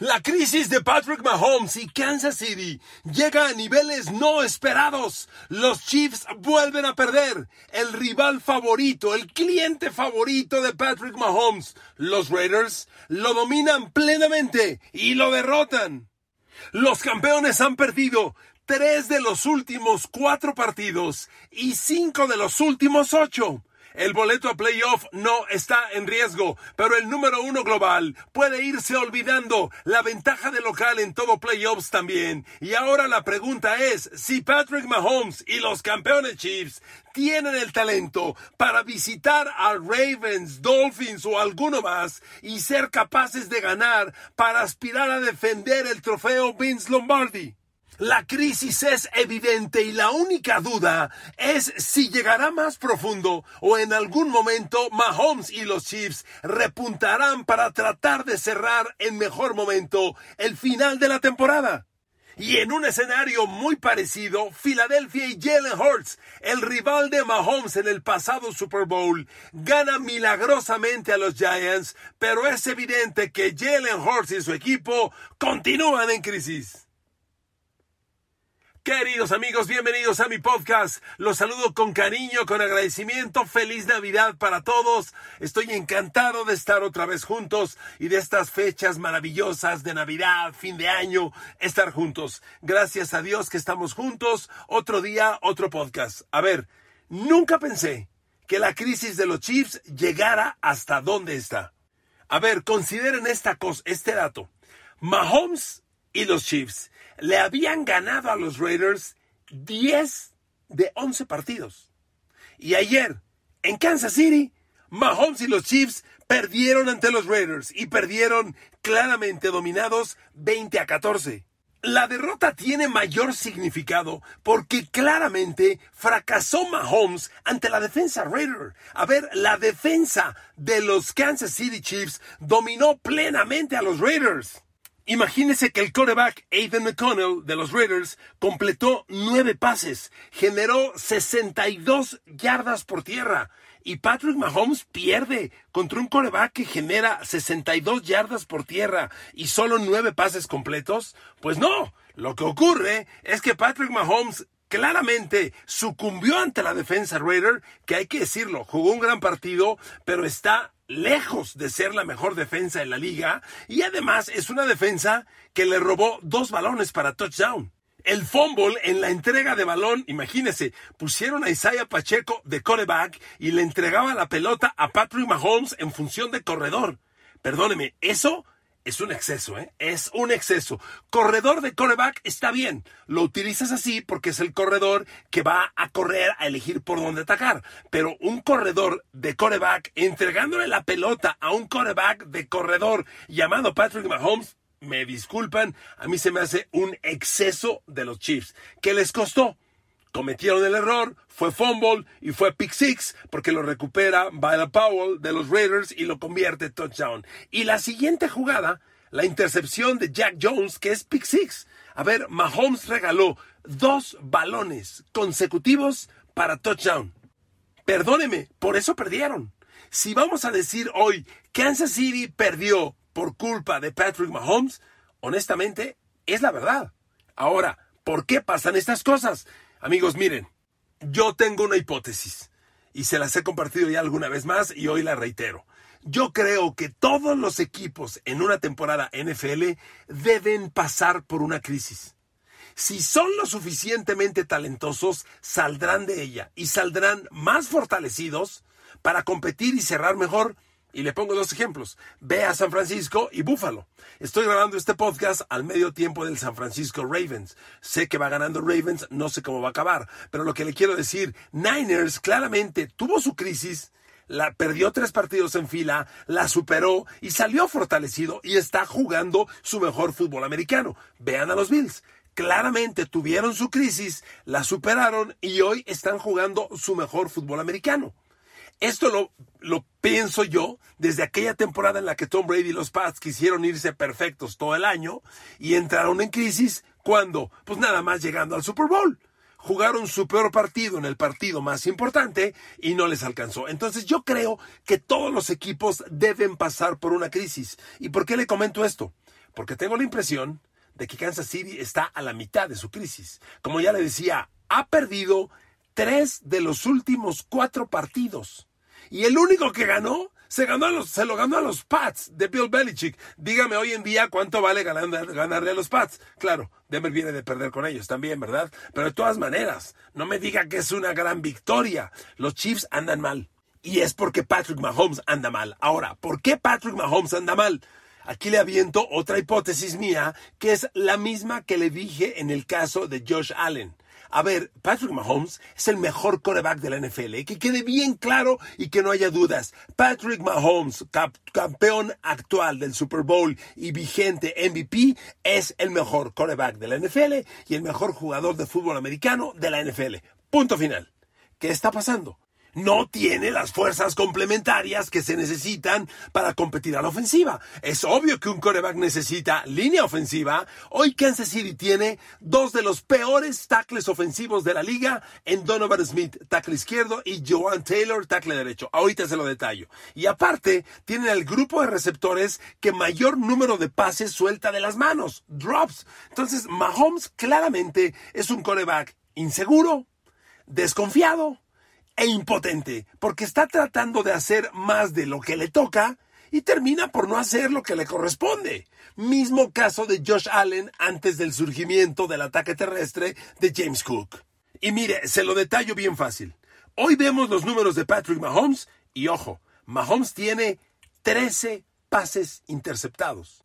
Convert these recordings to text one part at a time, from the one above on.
La crisis de Patrick Mahomes y Kansas City llega a niveles no esperados. Los Chiefs vuelven a perder. El rival favorito, el cliente favorito de Patrick Mahomes, los Raiders, lo dominan plenamente y lo derrotan. Los campeones han perdido tres de los últimos cuatro partidos y cinco de los últimos ocho. El boleto a playoff no está en riesgo, pero el número uno global puede irse olvidando la ventaja de local en todo playoffs también. Y ahora la pregunta es si Patrick Mahomes y los campeones Chiefs tienen el talento para visitar a Ravens, Dolphins o alguno más y ser capaces de ganar para aspirar a defender el trofeo Vince Lombardi. La crisis es evidente y la única duda es si llegará más profundo o en algún momento Mahomes y los Chiefs repuntarán para tratar de cerrar en mejor momento el final de la temporada. Y en un escenario muy parecido, Philadelphia y Jalen Hurts, el rival de Mahomes en el pasado Super Bowl, gana milagrosamente a los Giants, pero es evidente que Jalen Hurts y su equipo continúan en crisis. Queridos amigos, bienvenidos a mi podcast. Los saludo con cariño, con agradecimiento. Feliz Navidad para todos. Estoy encantado de estar otra vez juntos y de estas fechas maravillosas de Navidad, fin de año, estar juntos. Gracias a Dios que estamos juntos. Otro día, otro podcast. A ver, nunca pensé que la crisis de los Chiefs llegara hasta donde está. A ver, consideren esta cosa, este dato. Mahomes y los Chiefs le habían ganado a los Raiders 10 de 11 partidos. Y ayer, en Kansas City, Mahomes y los Chiefs perdieron ante los Raiders y perdieron claramente dominados 20 a 14. La derrota tiene mayor significado porque claramente fracasó Mahomes ante la defensa Raider. A ver, la defensa de los Kansas City Chiefs dominó plenamente a los Raiders. Imagínese que el quarterback Aiden McConnell de los Raiders completó nueve pases, generó 62 yardas por tierra y Patrick Mahomes pierde contra un quarterback que genera 62 yardas por tierra y solo nueve pases completos. Pues no, lo que ocurre es que Patrick Mahomes claramente sucumbió ante la defensa Raider, que hay que decirlo, jugó un gran partido, pero está lejos de ser la mejor defensa en la liga y además es una defensa que le robó dos balones para touchdown. El fumble en la entrega de balón, imagínese, pusieron a Isaiah Pacheco de coreback y le entregaba la pelota a Patrick Mahomes en función de corredor. Perdóneme, eso es un exceso, ¿eh? Es un exceso. Corredor de coreback está bien. Lo utilizas así porque es el corredor que va a correr a elegir por dónde atacar. Pero un corredor de coreback entregándole la pelota a un coreback de corredor llamado Patrick Mahomes, me disculpan, a mí se me hace un exceso de los Chiefs. ¿Qué les costó? Cometieron el error, fue fumble y fue pick six porque lo recupera Bala Powell de los Raiders y lo convierte en touchdown. Y la siguiente jugada, la intercepción de Jack Jones, que es pick six. A ver, Mahomes regaló dos balones consecutivos para touchdown. Perdóneme, por eso perdieron. Si vamos a decir hoy Kansas City perdió por culpa de Patrick Mahomes, honestamente es la verdad. Ahora, ¿por qué pasan estas cosas? Amigos, miren, yo tengo una hipótesis y se las he compartido ya alguna vez más y hoy la reitero. Yo creo que todos los equipos en una temporada NFL deben pasar por una crisis. Si son lo suficientemente talentosos, saldrán de ella y saldrán más fortalecidos para competir y cerrar mejor y le pongo dos ejemplos. Ve a San Francisco y Buffalo. Estoy grabando este podcast al medio tiempo del San Francisco Ravens. Sé que va ganando Ravens, no sé cómo va a acabar. Pero lo que le quiero decir, Niners claramente tuvo su crisis, la perdió tres partidos en fila, la superó y salió fortalecido y está jugando su mejor fútbol americano. Vean a los Bills. Claramente tuvieron su crisis, la superaron y hoy están jugando su mejor fútbol americano. Esto lo, lo pienso yo desde aquella temporada en la que Tom Brady y los Pats quisieron irse perfectos todo el año y entraron en crisis cuando, pues nada más llegando al Super Bowl. Jugaron su peor partido en el partido más importante y no les alcanzó. Entonces yo creo que todos los equipos deben pasar por una crisis. ¿Y por qué le comento esto? porque tengo la impresión de que Kansas City está a la mitad de su crisis. Como ya le decía, ha perdido tres de los últimos cuatro partidos. Y el único que ganó, se, a los, se lo ganó a los Pats de Bill Belichick. Dígame hoy en día cuánto vale ganarle a los Pats. Claro, Denver viene de perder con ellos también, ¿verdad? Pero de todas maneras, no me diga que es una gran victoria. Los Chiefs andan mal. Y es porque Patrick Mahomes anda mal. Ahora, ¿por qué Patrick Mahomes anda mal? Aquí le aviento otra hipótesis mía, que es la misma que le dije en el caso de Josh Allen. A ver, Patrick Mahomes es el mejor coreback de la NFL. ¿eh? Que quede bien claro y que no haya dudas. Patrick Mahomes, campeón actual del Super Bowl y vigente MVP, es el mejor coreback de la NFL y el mejor jugador de fútbol americano de la NFL. Punto final. ¿Qué está pasando? No tiene las fuerzas complementarias que se necesitan para competir a la ofensiva. Es obvio que un coreback necesita línea ofensiva. Hoy Kansas City tiene dos de los peores tackles ofensivos de la liga en Donovan Smith, tackle izquierdo, y Joan Taylor, tackle derecho. Ahorita se lo detallo. Y aparte, tienen el grupo de receptores que mayor número de pases suelta de las manos, drops. Entonces, Mahomes claramente es un coreback inseguro, desconfiado, e impotente, porque está tratando de hacer más de lo que le toca y termina por no hacer lo que le corresponde. Mismo caso de Josh Allen antes del surgimiento del ataque terrestre de James Cook. Y mire, se lo detallo bien fácil. Hoy vemos los números de Patrick Mahomes y ojo, Mahomes tiene 13 pases interceptados.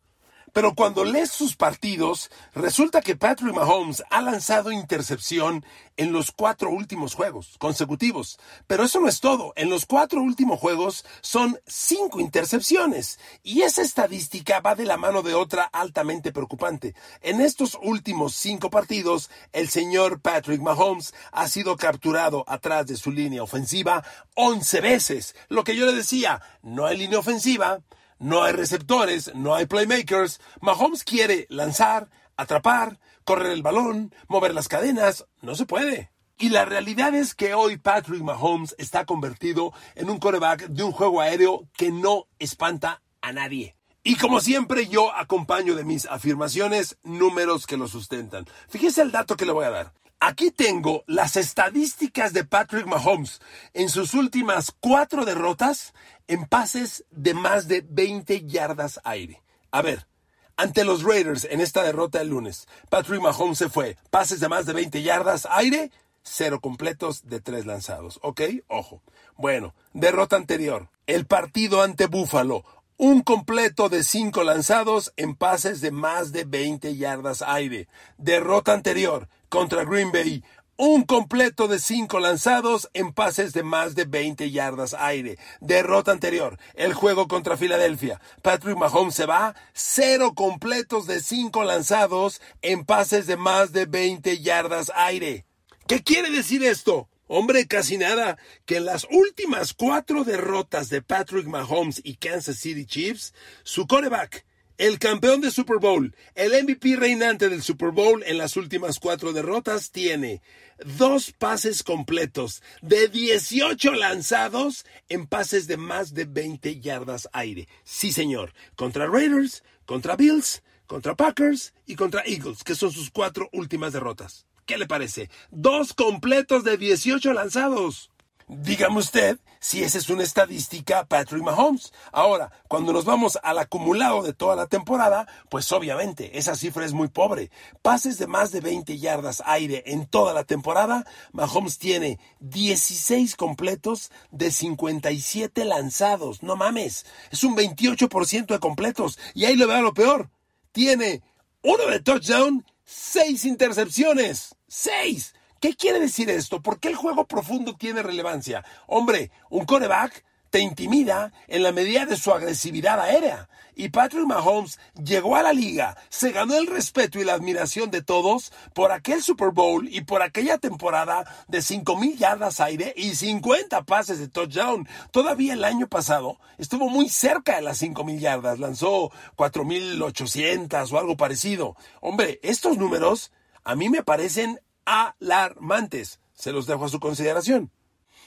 Pero cuando lees sus partidos, resulta que Patrick Mahomes ha lanzado intercepción en los cuatro últimos juegos consecutivos. Pero eso no es todo. En los cuatro últimos juegos son cinco intercepciones. Y esa estadística va de la mano de otra altamente preocupante. En estos últimos cinco partidos, el señor Patrick Mahomes ha sido capturado atrás de su línea ofensiva 11 veces. Lo que yo le decía, no hay línea ofensiva no hay receptores, no hay playmakers. Mahomes quiere lanzar, atrapar, correr el balón, mover las cadenas. No se puede. Y la realidad es que hoy Patrick Mahomes está convertido en un coreback de un juego aéreo que no espanta a nadie. Y como siempre yo acompaño de mis afirmaciones números que lo sustentan. Fíjese el dato que le voy a dar. Aquí tengo las estadísticas de Patrick Mahomes en sus últimas cuatro derrotas en pases de más de 20 yardas aire. A ver, ante los Raiders en esta derrota el lunes, Patrick Mahomes se fue. Pases de más de 20 yardas aire, cero completos de tres lanzados. ¿Ok? Ojo. Bueno, derrota anterior. El partido ante Buffalo. Un completo de cinco lanzados en pases de más de 20 yardas aire. Derrota anterior contra Green Bay. Un completo de cinco lanzados en pases de más de 20 yardas aire. Derrota anterior. El juego contra Filadelfia. Patrick Mahomes se va. Cero completos de cinco lanzados en pases de más de 20 yardas aire. ¿Qué quiere decir esto? Hombre, casi nada, que en las últimas cuatro derrotas de Patrick Mahomes y Kansas City Chiefs, su coreback el campeón de Super Bowl, el MVP reinante del Super Bowl en las últimas cuatro derrotas, tiene dos pases completos de 18 lanzados en pases de más de 20 yardas aire. Sí, señor. Contra Raiders, contra Bills, contra Packers y contra Eagles, que son sus cuatro últimas derrotas. ¿Qué le parece? Dos completos de 18 lanzados. Dígame usted si esa es una estadística Patrick Mahomes. Ahora, cuando nos vamos al acumulado de toda la temporada, pues obviamente esa cifra es muy pobre. Pases de más de 20 yardas aire en toda la temporada, Mahomes tiene 16 completos de 57 lanzados. No mames, es un 28% de completos. Y ahí le veo lo peor. Tiene uno de touchdown, seis intercepciones. ¡Seis! ¿Qué quiere decir esto? ¿Por qué el juego profundo tiene relevancia? Hombre, un coreback te intimida en la medida de su agresividad aérea. Y Patrick Mahomes llegó a la liga, se ganó el respeto y la admiración de todos por aquel Super Bowl y por aquella temporada de 5.000 yardas aire y 50 pases de touchdown. Todavía el año pasado estuvo muy cerca de las 5.000 yardas, lanzó 4.800 o algo parecido. Hombre, estos números a mí me parecen alarmantes. Se los dejo a su consideración.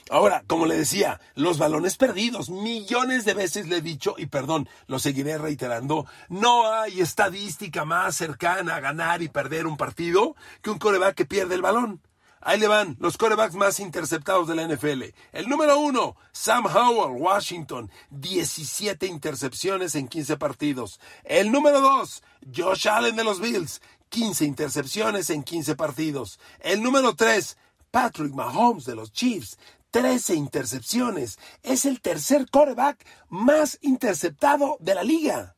Ahora, como le decía, los balones perdidos, millones de veces le he dicho, y perdón, lo seguiré reiterando, no hay estadística más cercana a ganar y perder un partido que un coreback que pierde el balón. Ahí le van los corebacks más interceptados de la NFL. El número uno, Sam Howell, Washington, 17 intercepciones en 15 partidos. El número dos, Josh Allen de los Bills, 15 intercepciones en 15 partidos. El número tres, Patrick Mahomes de los Chiefs, 13 intercepciones. Es el tercer coreback más interceptado de la liga.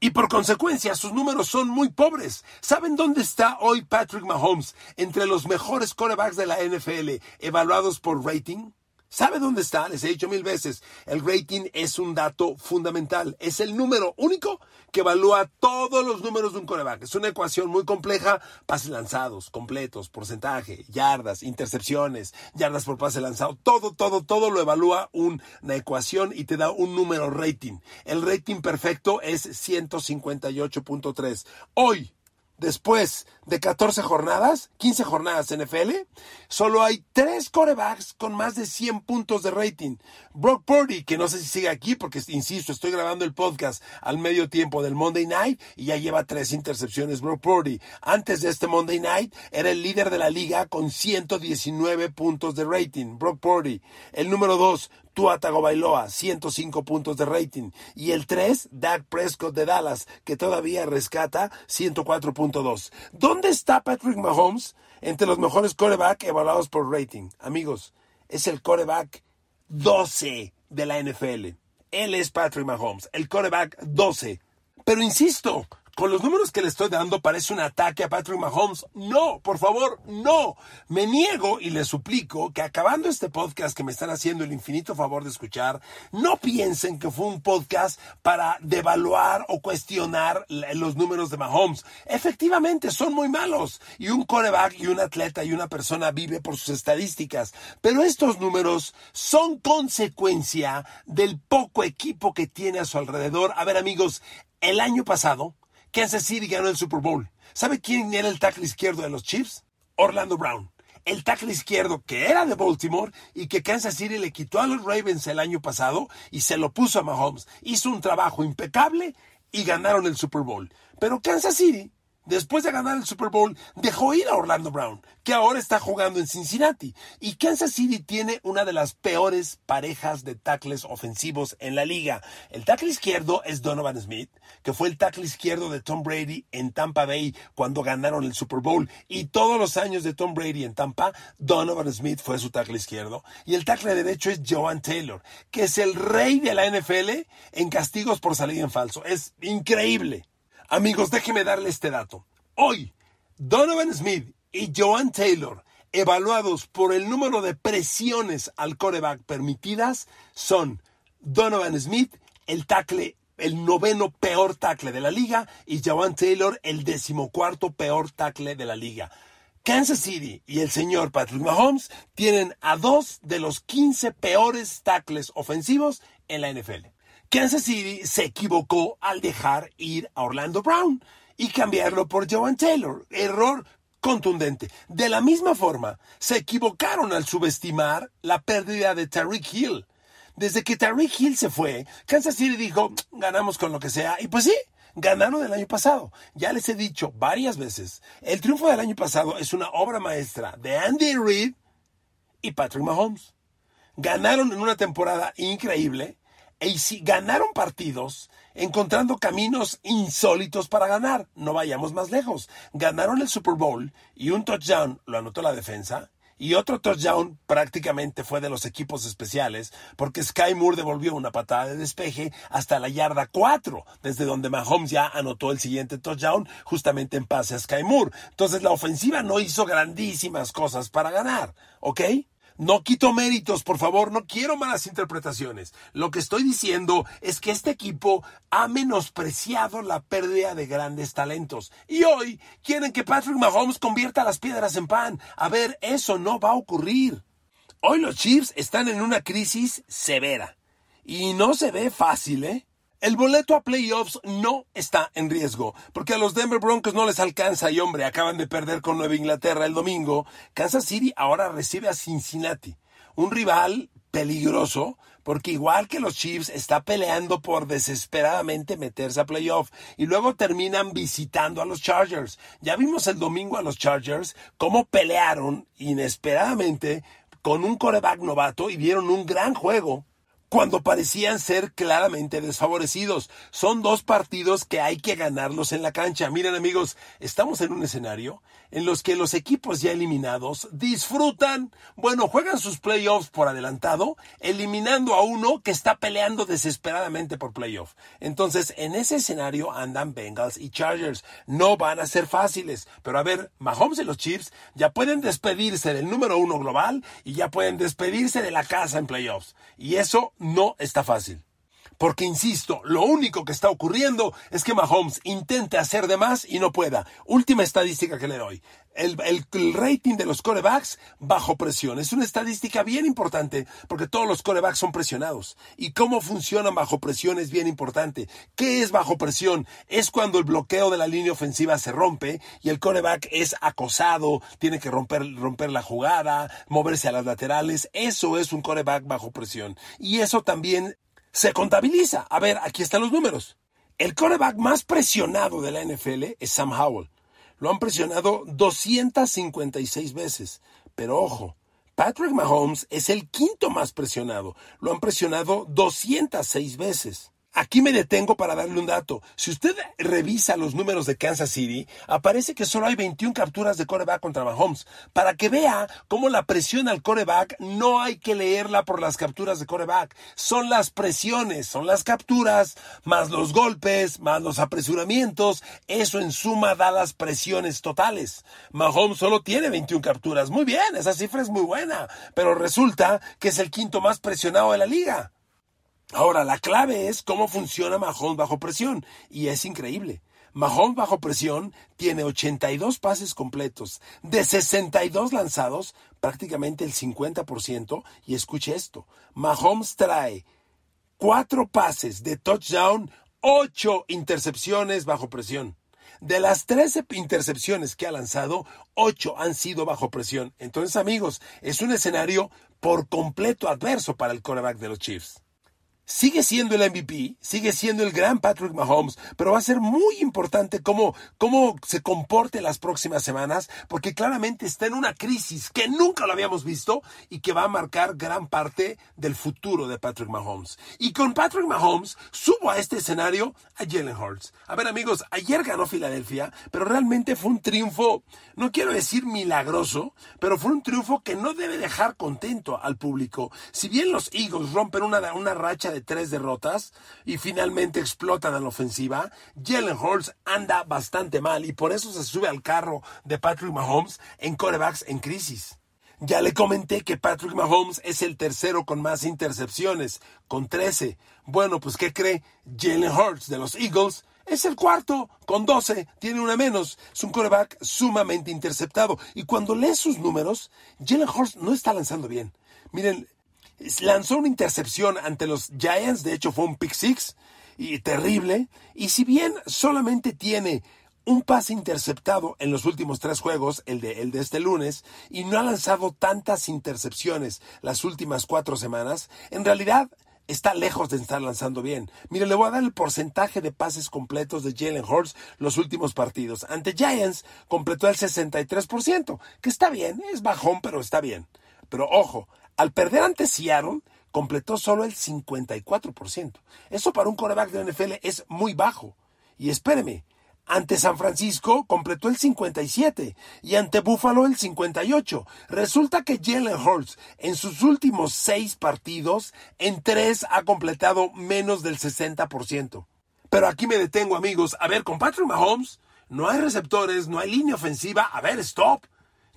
Y por consecuencia, sus números son muy pobres. ¿Saben dónde está hoy Patrick Mahomes entre los mejores corebacks de la NFL evaluados por rating? ¿Sabe dónde está? Les he dicho mil veces. El rating es un dato fundamental. Es el número único que evalúa todos los números de un coreback. Es una ecuación muy compleja. Pases lanzados, completos, porcentaje, yardas, intercepciones, yardas por pase lanzado. Todo, todo, todo lo evalúa una ecuación y te da un número rating. El rating perfecto es 158.3. Hoy, después de 14 jornadas, 15 jornadas NFL, solo hay tres corebacks con más de 100 puntos de rating. Brock Purdy, que no sé si sigue aquí porque, insisto, estoy grabando el podcast al medio tiempo del Monday Night y ya lleva tres intercepciones Brock Purdy. Antes de este Monday Night era el líder de la liga con 119 puntos de rating. Brock Purdy. El número dos, Tua Tagovailoa, 105 puntos de rating. Y el 3, Dak Prescott de Dallas, que todavía rescata 104.2. ¿Dónde está Patrick Mahomes entre los mejores coreback evaluados por rating? Amigos, es el coreback 12 de la NFL. Él es Patrick Mahomes, el coreback 12. Pero insisto, con los números que le estoy dando parece un ataque a Patrick Mahomes. No, por favor, no. Me niego y le suplico que acabando este podcast que me están haciendo el infinito favor de escuchar, no piensen que fue un podcast para devaluar o cuestionar los números de Mahomes. Efectivamente, son muy malos. Y un coreback y un atleta y una persona vive por sus estadísticas. Pero estos números son consecuencia del poco equipo que tiene a su alrededor. A ver amigos, el año pasado, Kansas City ganó el Super Bowl. ¿Sabe quién era el tackle izquierdo de los Chiefs? Orlando Brown. El tackle izquierdo que era de Baltimore y que Kansas City le quitó a los Ravens el año pasado y se lo puso a Mahomes. Hizo un trabajo impecable y ganaron el Super Bowl. Pero Kansas City después de ganar el Super Bowl, dejó ir a Orlando Brown, que ahora está jugando en Cincinnati. Y Kansas City tiene una de las peores parejas de tackles ofensivos en la liga. El tackle izquierdo es Donovan Smith, que fue el tackle izquierdo de Tom Brady en Tampa Bay cuando ganaron el Super Bowl. Y todos los años de Tom Brady en Tampa, Donovan Smith fue su tackle izquierdo. Y el tackle derecho es Joan Taylor, que es el rey de la NFL en castigos por salir en falso. Es increíble. Amigos, déjenme darle este dato. Hoy, Donovan Smith y Joan Taylor, evaluados por el número de presiones al coreback permitidas, son Donovan Smith, el tackle, el noveno peor tackle de la liga, y Joan Taylor, el decimocuarto peor tackle de la liga. Kansas City y el señor Patrick Mahomes tienen a dos de los 15 peores tackles ofensivos en la NFL. Kansas City se equivocó al dejar ir a Orlando Brown y cambiarlo por Joan Taylor. Error contundente. De la misma forma, se equivocaron al subestimar la pérdida de Tariq Hill. Desde que Tariq Hill se fue, Kansas City dijo, ganamos con lo que sea. Y pues sí, ganaron el año pasado. Ya les he dicho varias veces, el triunfo del año pasado es una obra maestra de Andy Reid y Patrick Mahomes. Ganaron en una temporada increíble y si ganaron partidos encontrando caminos insólitos para ganar. No vayamos más lejos. Ganaron el Super Bowl y un touchdown lo anotó la defensa. Y otro touchdown prácticamente fue de los equipos especiales, porque Sky Moore devolvió una patada de despeje hasta la yarda 4, desde donde Mahomes ya anotó el siguiente touchdown justamente en pase a Sky Moore. Entonces la ofensiva no hizo grandísimas cosas para ganar, ¿ok? No quito méritos, por favor, no quiero malas interpretaciones. Lo que estoy diciendo es que este equipo ha menospreciado la pérdida de grandes talentos. Y hoy quieren que Patrick Mahomes convierta las piedras en pan. A ver, eso no va a ocurrir. Hoy los Chiefs están en una crisis severa. Y no se ve fácil, ¿eh? El boleto a playoffs no está en riesgo, porque a los Denver Broncos no les alcanza y hombre, acaban de perder con Nueva Inglaterra el domingo. Kansas City ahora recibe a Cincinnati. un rival peligroso porque igual que los Chiefs está peleando por desesperadamente meterse a playoff y luego terminan visitando a los Chargers. Ya vimos el domingo a los Chargers cómo pelearon inesperadamente con un coreback novato y dieron un gran juego cuando parecían ser claramente desfavorecidos. Son dos partidos que hay que ganarlos en la cancha. Miren amigos, estamos en un escenario en los que los equipos ya eliminados disfrutan, bueno, juegan sus playoffs por adelantado, eliminando a uno que está peleando desesperadamente por playoff. Entonces, en ese escenario andan Bengals y Chargers. No van a ser fáciles, pero a ver, Mahomes y los Chiefs ya pueden despedirse del número uno global y ya pueden despedirse de la casa en playoffs. Y eso no está fácil. Porque, insisto, lo único que está ocurriendo es que Mahomes intente hacer de más y no pueda. Última estadística que le doy. El, rating de los corebacks bajo presión. Es una estadística bien importante porque todos los corebacks son presionados. Y cómo funcionan bajo presión es bien importante. ¿Qué es bajo presión? Es cuando el bloqueo de la línea ofensiva se rompe y el coreback es acosado, tiene que romper, romper la jugada, moverse a las laterales. Eso es un coreback bajo presión. Y eso también se contabiliza. A ver, aquí están los números. El coreback más presionado de la NFL es Sam Howell. Lo han presionado 256 veces. Pero ojo, Patrick Mahomes es el quinto más presionado. Lo han presionado 206 veces. Aquí me detengo para darle un dato. Si usted revisa los números de Kansas City, aparece que solo hay 21 capturas de coreback contra Mahomes. Para que vea cómo la presión al coreback no hay que leerla por las capturas de coreback. Son las presiones, son las capturas, más los golpes, más los apresuramientos. Eso en suma da las presiones totales. Mahomes solo tiene 21 capturas. Muy bien, esa cifra es muy buena. Pero resulta que es el quinto más presionado de la liga. Ahora, la clave es cómo funciona Mahomes bajo presión. Y es increíble. Mahomes bajo presión tiene 82 pases completos. De 62 lanzados, prácticamente el 50%. Y escuche esto. Mahomes trae cuatro pases de touchdown, ocho intercepciones bajo presión. De las 13 intercepciones que ha lanzado, 8 han sido bajo presión. Entonces, amigos, es un escenario por completo adverso para el quarterback de los Chiefs sigue siendo el MVP, sigue siendo el gran Patrick Mahomes, pero va a ser muy importante cómo, cómo se comporte las próximas semanas, porque claramente está en una crisis que nunca lo habíamos visto y que va a marcar gran parte del futuro de Patrick Mahomes. Y con Patrick Mahomes subo a este escenario a Jalen Hurts. A ver amigos, ayer ganó Filadelfia, pero realmente fue un triunfo, no quiero decir milagroso, pero fue un triunfo que no debe dejar contento al público. Si bien los Eagles rompen una, una racha de tres derrotas y finalmente explotan a la ofensiva, Jalen Hurts anda bastante mal y por eso se sube al carro de Patrick Mahomes en corebacks en crisis. Ya le comenté que Patrick Mahomes es el tercero con más intercepciones, con 13. Bueno, pues ¿qué cree? Jalen Hurts de los Eagles es el cuarto, con 12, tiene una menos. Es un coreback sumamente interceptado. Y cuando lees sus números, Jalen Hurts no está lanzando bien. Miren, lanzó una intercepción ante los Giants, de hecho fue un pick six y terrible, y si bien solamente tiene un pase interceptado en los últimos tres juegos, el de, el de este lunes, y no ha lanzado tantas intercepciones las últimas cuatro semanas, en realidad está lejos de estar lanzando bien. Mire, le voy a dar el porcentaje de pases completos de Jalen Hurts los últimos partidos. Ante Giants completó el 63%, que está bien, es bajón, pero está bien. Pero ojo, al perder ante Seattle, completó solo el 54%. Eso para un coreback de NFL es muy bajo. Y espéreme, ante San Francisco completó el 57 y ante Buffalo el 58. Resulta que Jalen Hurts en sus últimos seis partidos, en tres ha completado menos del 60%. Pero aquí me detengo amigos. A ver, con Patrick Mahomes no hay receptores, no hay línea ofensiva. A ver, stop.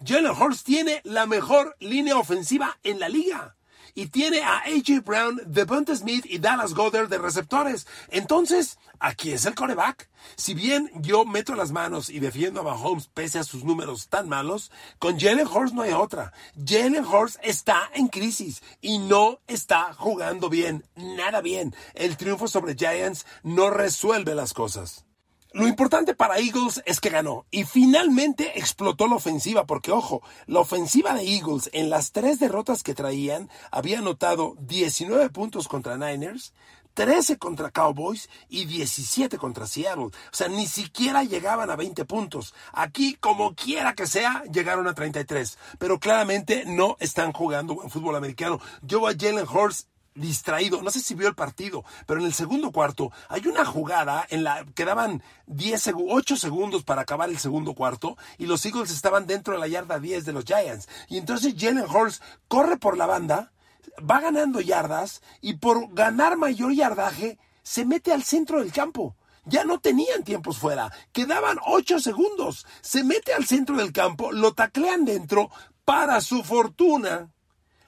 Jalen Hurts tiene la mejor línea ofensiva en la liga. Y tiene a AJ Brown, Devonta Smith y Dallas Goddard de receptores. Entonces, aquí es el coreback. Si bien yo meto las manos y defiendo a Mahomes pese a sus números tan malos, con Jalen Hurts no hay otra. Jalen Hurts está en crisis y no está jugando bien. Nada bien. El triunfo sobre Giants no resuelve las cosas. Lo importante para Eagles es que ganó y finalmente explotó la ofensiva, porque ojo, la ofensiva de Eagles en las tres derrotas que traían había anotado 19 puntos contra Niners, 13 contra Cowboys y 17 contra Seattle. O sea, ni siquiera llegaban a 20 puntos. Aquí, como quiera que sea, llegaron a 33. Pero claramente no están jugando en fútbol americano. Yo a Jalen Hurst distraído, no sé si vio el partido, pero en el segundo cuarto hay una jugada en la que daban 10 8 segundos para acabar el segundo cuarto y los Eagles estaban dentro de la yarda 10 de los Giants. Y entonces Jalen Hurst corre por la banda, va ganando yardas y por ganar mayor yardaje se mete al centro del campo. Ya no tenían tiempos fuera, quedaban 8 segundos. Se mete al centro del campo, lo taclean dentro, para su fortuna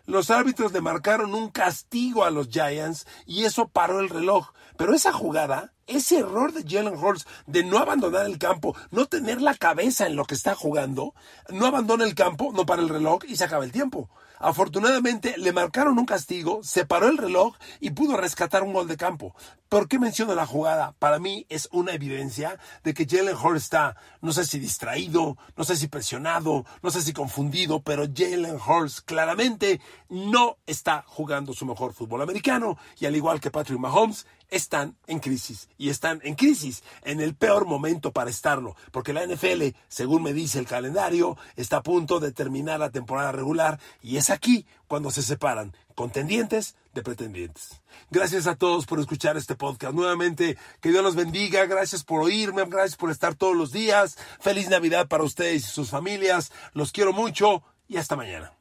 los árbitros le marcaron un castigo a los Giants y eso paró el reloj. Pero esa jugada, ese error de Jalen Hurts de no abandonar el campo, no tener la cabeza en lo que está jugando, no abandona el campo, no para el reloj y se acaba el tiempo. Afortunadamente le marcaron un castigo, se paró el reloj y pudo rescatar un gol de campo. ¿Por qué menciono la jugada? Para mí es una evidencia de que Jalen Hurts está, no sé si distraído, no sé si presionado, no sé si confundido, pero Jalen Hurts claramente no está jugando su mejor fútbol americano y al igual que Patrick Mahomes, están en crisis y están en crisis en el peor momento para estarlo, porque la NFL, según me dice el calendario, está a punto de terminar la temporada regular y es aquí cuando se separan contendientes de pretendientes. Gracias a todos por escuchar este podcast. Nuevamente, que Dios los bendiga. Gracias por oírme. Gracias por estar todos los días. Feliz Navidad para ustedes y sus familias. Los quiero mucho y hasta mañana.